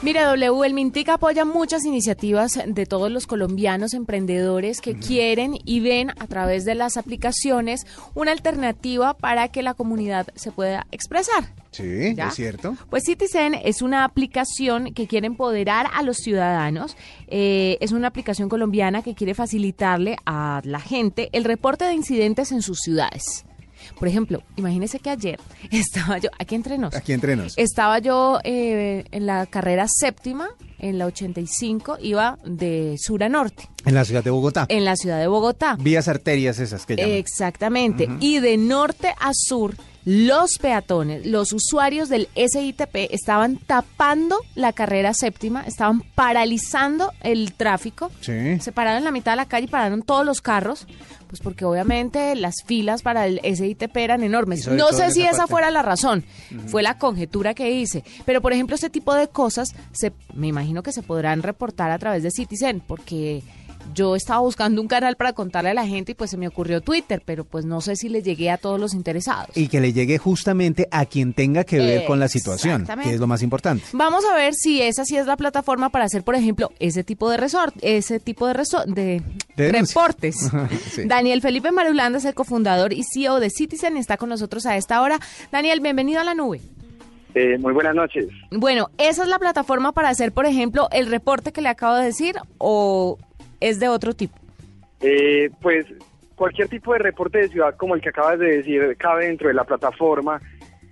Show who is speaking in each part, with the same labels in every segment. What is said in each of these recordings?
Speaker 1: Mire, W, el Mintic apoya muchas iniciativas de todos los colombianos emprendedores que quieren y ven a través de las aplicaciones una alternativa para que la comunidad se pueda expresar.
Speaker 2: Sí, es cierto.
Speaker 1: Pues Citizen es una aplicación que quiere empoderar a los ciudadanos. Eh, es una aplicación colombiana que quiere facilitarle a la gente el reporte de incidentes en sus ciudades. Por ejemplo, imagínese que ayer estaba yo, aquí entrenos.
Speaker 2: Aquí entrenos.
Speaker 1: Estaba yo eh, en la carrera séptima, en la 85, iba de sur a norte.
Speaker 2: En la ciudad de Bogotá.
Speaker 1: En la ciudad de Bogotá.
Speaker 2: Vías arterias esas que llaman.
Speaker 1: Exactamente. Y de norte a sur los peatones, los usuarios del SITP estaban tapando la carrera séptima, estaban paralizando el tráfico.
Speaker 2: Sí.
Speaker 1: Se pararon en la mitad de la calle y pararon todos los carros, pues porque obviamente las filas para el SITP eran enormes. No sé si esa, fuera la razón, fue la conjetura que hice. Pero por ejemplo, este tipo de cosas se, me imagino que se podrán reportar a través de Citizen, porque yo estaba buscando un canal para contarle a la gente y pues se me ocurrió Twitter, pero pues no sé si le llegué a todos los interesados.
Speaker 2: Y que le llegue justamente a quien tenga que ver con la situación, que es lo más importante.
Speaker 1: Vamos a ver si esa sí es la plataforma para hacer, por ejemplo, ese tipo de resort, ese tipo de, de, reportes. Daniel Felipe Marulanda es el cofundador y CEO de Citizen, está con nosotros a esta hora. Daniel, bienvenido a la nube.
Speaker 3: Eh, muy buenas noches.
Speaker 1: Bueno, ¿esa es la plataforma para hacer, por ejemplo, el reporte que le acabo de decir o es de otro tipo?
Speaker 3: Eh, pues cualquier tipo de reporte de ciudad como el que acabas de decir cabe dentro de la plataforma,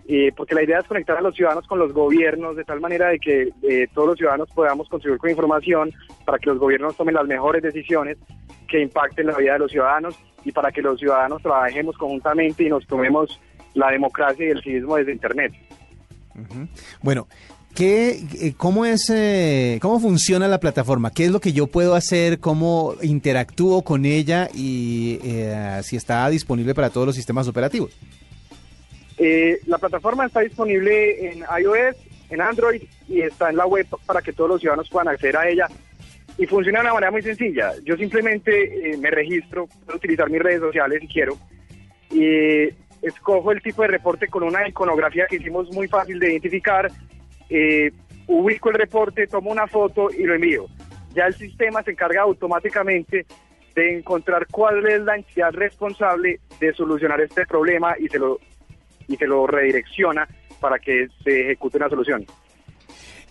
Speaker 3: eh, porque la idea es conectar a los ciudadanos con los gobiernos de tal manera de que eh, todos los ciudadanos podamos contribuir con información para que los gobiernos tomen las mejores decisiones que impacten la vida de los ciudadanos y para que los ciudadanos trabajemos conjuntamente y nos tomemos la democracia y el civismo desde Internet.
Speaker 2: Bueno, ¿Qué, eh, cómo, es, eh, ¿Cómo funciona la plataforma? ¿Qué es lo que yo puedo hacer? ¿Cómo interactúo con ella? Y eh, si está disponible para todos los sistemas operativos.
Speaker 3: la plataforma está disponible en iOS, en Android y está en la web para que todos los ciudadanos puedan acceder a ella. Y funciona de una manera muy sencilla. Yo simplemente me registro, puedo utilizar mis redes sociales si quiero. Y escojo el tipo de reporte con una iconografía que hicimos muy fácil de identificar eh, ubico el reporte, tomo una foto y lo envío. Ya el sistema se encarga automáticamente de encontrar cuál es la entidad responsable de solucionar este problema y se lo, y se lo redirecciona para que se ejecute una solución.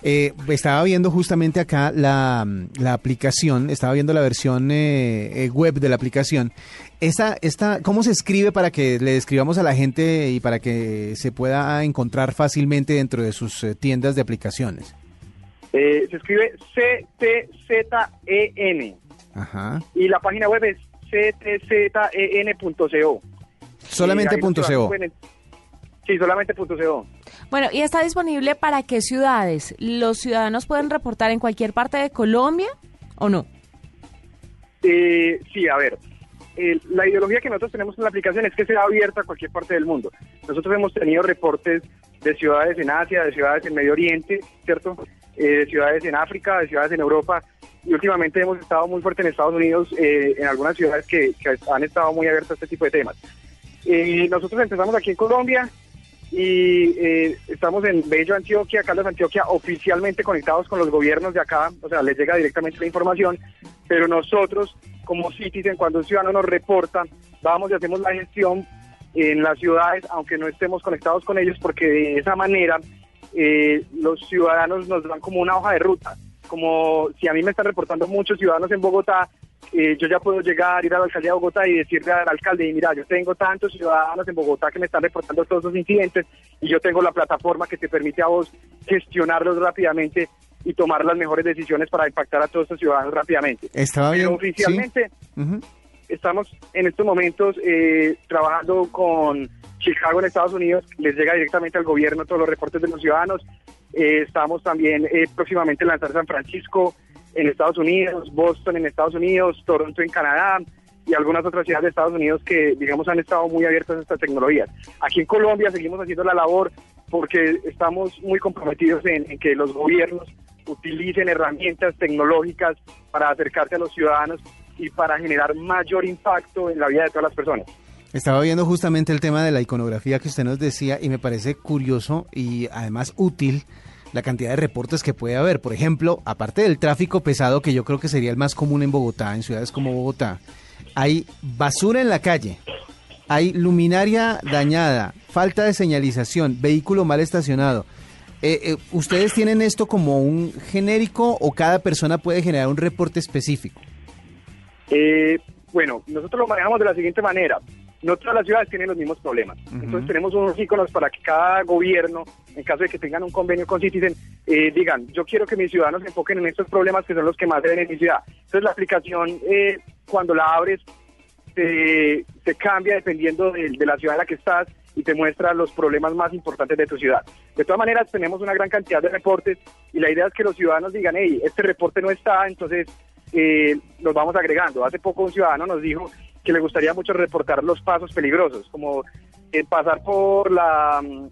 Speaker 2: Eh, estaba viendo justamente acá la, la, aplicación, estaba viendo la versión eh, eh, web de la aplicación. Esta, esta, ¿Cómo se escribe para que le describamos a la gente y para que se pueda encontrar fácilmente dentro de sus tiendas de aplicaciones?
Speaker 3: se escribe C-T-Z-E-N.
Speaker 2: Ajá.
Speaker 3: Y la página web es ctzen.co.
Speaker 2: Solamente .co.
Speaker 3: Sí, solamente .co.
Speaker 1: Bueno, ¿y está disponible para qué ciudades? ¿Los ciudadanos pueden reportar en cualquier parte de Colombia o no?
Speaker 3: Eh, sí, a ver. la ideología que nosotros tenemos en la aplicación es que sea abierta a cualquier parte del mundo. Nosotros hemos tenido reportes de ciudades en Asia, de ciudades en Medio Oriente, ¿cierto? Eh, de ciudades en África, de ciudades en Europa. Y últimamente hemos estado muy fuerte en Estados Unidos, eh, en algunas ciudades que, han estado muy abiertas a este tipo de temas. Eh, nosotros empezamos aquí en Colombia, y eh, estamos en Bello, Antioquia, Carlos Antioquia, oficialmente conectados con los gobiernos de acá, o sea, les llega directamente la información, pero nosotros, como Citizen, cuando un ciudadano nos reporta, vamos y hacemos la gestión en las ciudades, aunque no estemos conectados con ellos, porque de esa manera eh, los ciudadanos nos dan como una hoja de ruta, como si a mí me están reportando muchos ciudadanos en Bogotá, eh, yo ya puedo llegar, ir a la alcaldía de Bogotá y decirle al alcalde, mira, yo tengo tantos ciudadanos en Bogotá que me están reportando todos esos incidentes y yo tengo la plataforma que te permite a vos gestionarlos rápidamente y tomar las mejores decisiones para impactar a todos esos ciudadanos rápidamente.
Speaker 2: Estaba bien.
Speaker 3: Pero oficialmente estamos en estos momentos eh, trabajando con Chicago en Estados Unidos, les llega directamente al gobierno todos los reportes de los ciudadanos. Eh, estamos también próximamente en lanzar San Francisco, en Estados Unidos, Boston en Estados Unidos, Toronto en Canadá y algunas otras ciudades de Estados Unidos que, digamos, han estado muy abiertas a estas tecnologías. Aquí en Colombia seguimos haciendo la labor porque estamos muy comprometidos en, que los gobiernos utilicen herramientas tecnológicas para acercarse a los ciudadanos y para generar mayor impacto en la vida de todas las personas.
Speaker 2: Estaba viendo justamente el tema de la iconografía que usted nos decía y me parece curioso y además útil la cantidad de reportes que puede haber. Por ejemplo, aparte del tráfico pesado, que yo creo que sería el más común en Bogotá, en ciudades como Bogotá, hay basura en la calle, hay luminaria dañada, falta de señalización, vehículo mal estacionado. Eh, eh, ¿Ustedes tienen esto como un genérico o cada persona puede generar un reporte específico?
Speaker 3: Eh, bueno, nosotros lo manejamos de la siguiente manera. No todas las ciudades tienen los mismos problemas. Entonces tenemos unos iconos para que cada gobierno, en caso de que tengan un convenio con Citizen, eh, digan, yo quiero que mis ciudadanos se enfoquen en estos problemas que son los que más deben mi ciudad. Entonces la aplicación, eh, cuando la abres, se, cambia dependiendo de, la ciudad en la que estás y te muestra los problemas más importantes de tu ciudad. De todas maneras, tenemos una gran cantidad de reportes y la idea es que los ciudadanos digan, hey, este reporte no está, entonces eh, los vamos agregando. Hace poco un ciudadano nos dijo que le gustaría mucho reportar los pasos peligrosos, como eh, pasar por la mm,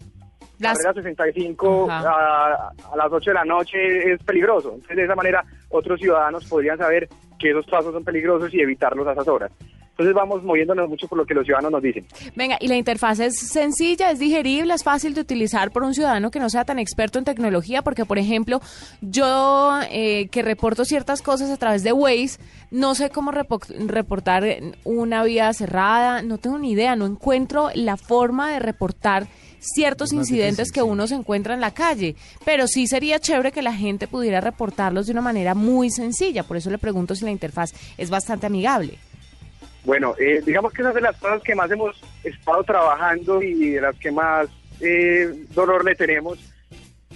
Speaker 3: carrera 65 a, a, las 8 de la noche es peligroso. Entonces, de esa manera, otros ciudadanos podrían saber que esos pasos son peligrosos y evitarlos a esas horas. Entonces vamos moviéndonos mucho por lo que los ciudadanos nos dicen.
Speaker 1: Venga, y la interfaz es sencilla, es digerible, es fácil de utilizar por un ciudadano que no sea tan experto en tecnología, porque por ejemplo, yo eh, que reporto ciertas cosas a través de Waze, no sé cómo reportar una vía cerrada, no tengo ni idea, no encuentro la forma de reportar ciertos incidentes que uno se encuentra en la calle, pero sí sería chévere que la gente pudiera reportarlos de una manera muy sencilla, por eso le pregunto si la interfaz es bastante amigable.
Speaker 3: Bueno, eh, digamos que esas de las cosas que más hemos estado trabajando y de las que más eh, dolor le tenemos,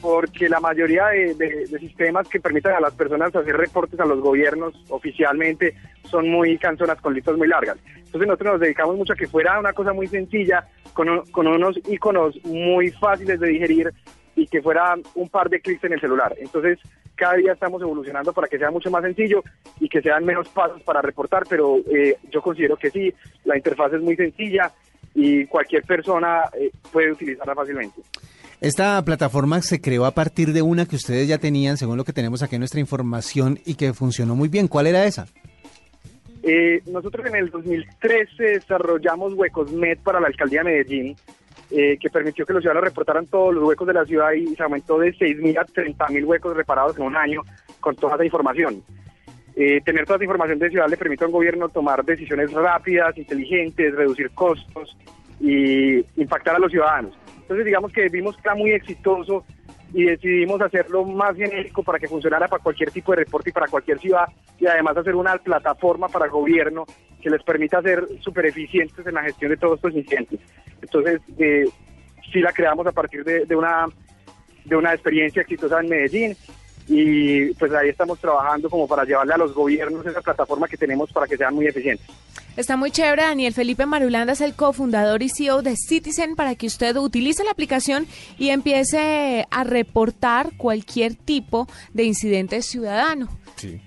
Speaker 3: porque la mayoría de, sistemas que permitan a las personas hacer reportes a los gobiernos oficialmente son muy canzonas con listas muy largas. Entonces nosotros nos dedicamos mucho a que fuera una cosa muy sencilla, con, con unos iconos muy fáciles de digerir y que fuera un par de clics en el celular. Entonces, cada día estamos evolucionando para que sea mucho más sencillo y que sean menos pasos para reportar, pero eh, yo considero que sí, la interfaz es muy sencilla y cualquier persona eh, puede utilizarla fácilmente.
Speaker 2: Esta plataforma se creó a partir de una que ustedes ya tenían, según lo que tenemos aquí en nuestra información, y que funcionó muy bien. ¿Cuál era esa?
Speaker 3: Eh, nosotros en el 2013 desarrollamos Huecosmet para la alcaldía de Medellín eh, que permitió que los ciudadanos reportaran todos los huecos de la ciudad y se aumentó de 6.000 a 30.000 huecos reparados en un año con toda esa información. Eh, tener toda esa información de ciudad le permite a un gobierno tomar decisiones rápidas, inteligentes, reducir costos y impactar a los ciudadanos. Entonces digamos que vimos que era muy exitoso y decidimos hacerlo más genérico para que funcionara para cualquier tipo de reporte y para cualquier ciudad y además hacer una plataforma para el gobierno que les permita ser súper eficientes en la gestión de todos estos incidentes. Entonces, eh, sí la creamos a partir de, una, de una experiencia exitosa en Medellín y pues ahí estamos trabajando como para llevarle a los gobiernos esa plataforma que tenemos para que sean muy eficientes.
Speaker 1: Está muy chévere. Daniel Felipe Marulanda es el cofundador y CEO de Citizen para que usted utilice la aplicación y empiece a reportar cualquier tipo de incidente ciudadano.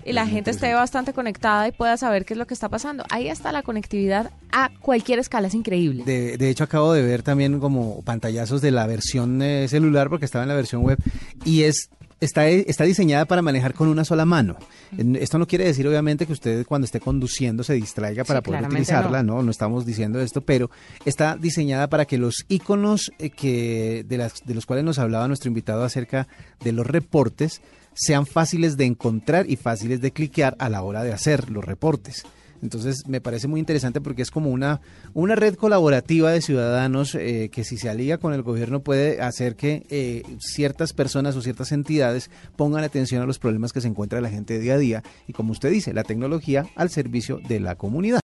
Speaker 1: y la gente esté bastante conectada y pueda saber qué es lo que está pasando. Ahí está la conectividad a cualquier escala, es increíble.
Speaker 2: De, de hecho, acabo de ver también como pantallazos de la versión eh, celular porque estaba en la versión web y es está, está diseñada para manejar con una sola mano. Esto no quiere decir, obviamente, que usted cuando esté conduciendo se distraiga para poder utilizarla, no. no. estamos diciendo esto, pero está diseñada para que los iconos eh, que, de, las, de los cuales nos hablaba nuestro invitado acerca de los reportes sean fáciles de encontrar y fáciles de cliquear a la hora de hacer los reportes. Entonces me parece muy interesante porque es como una, una red colaborativa de ciudadanos eh, que si se alía con el gobierno puede hacer que eh, ciertas personas o ciertas entidades pongan atención a los problemas que se encuentra la gente día a día y como usted dice, la tecnología al servicio de la comunidad.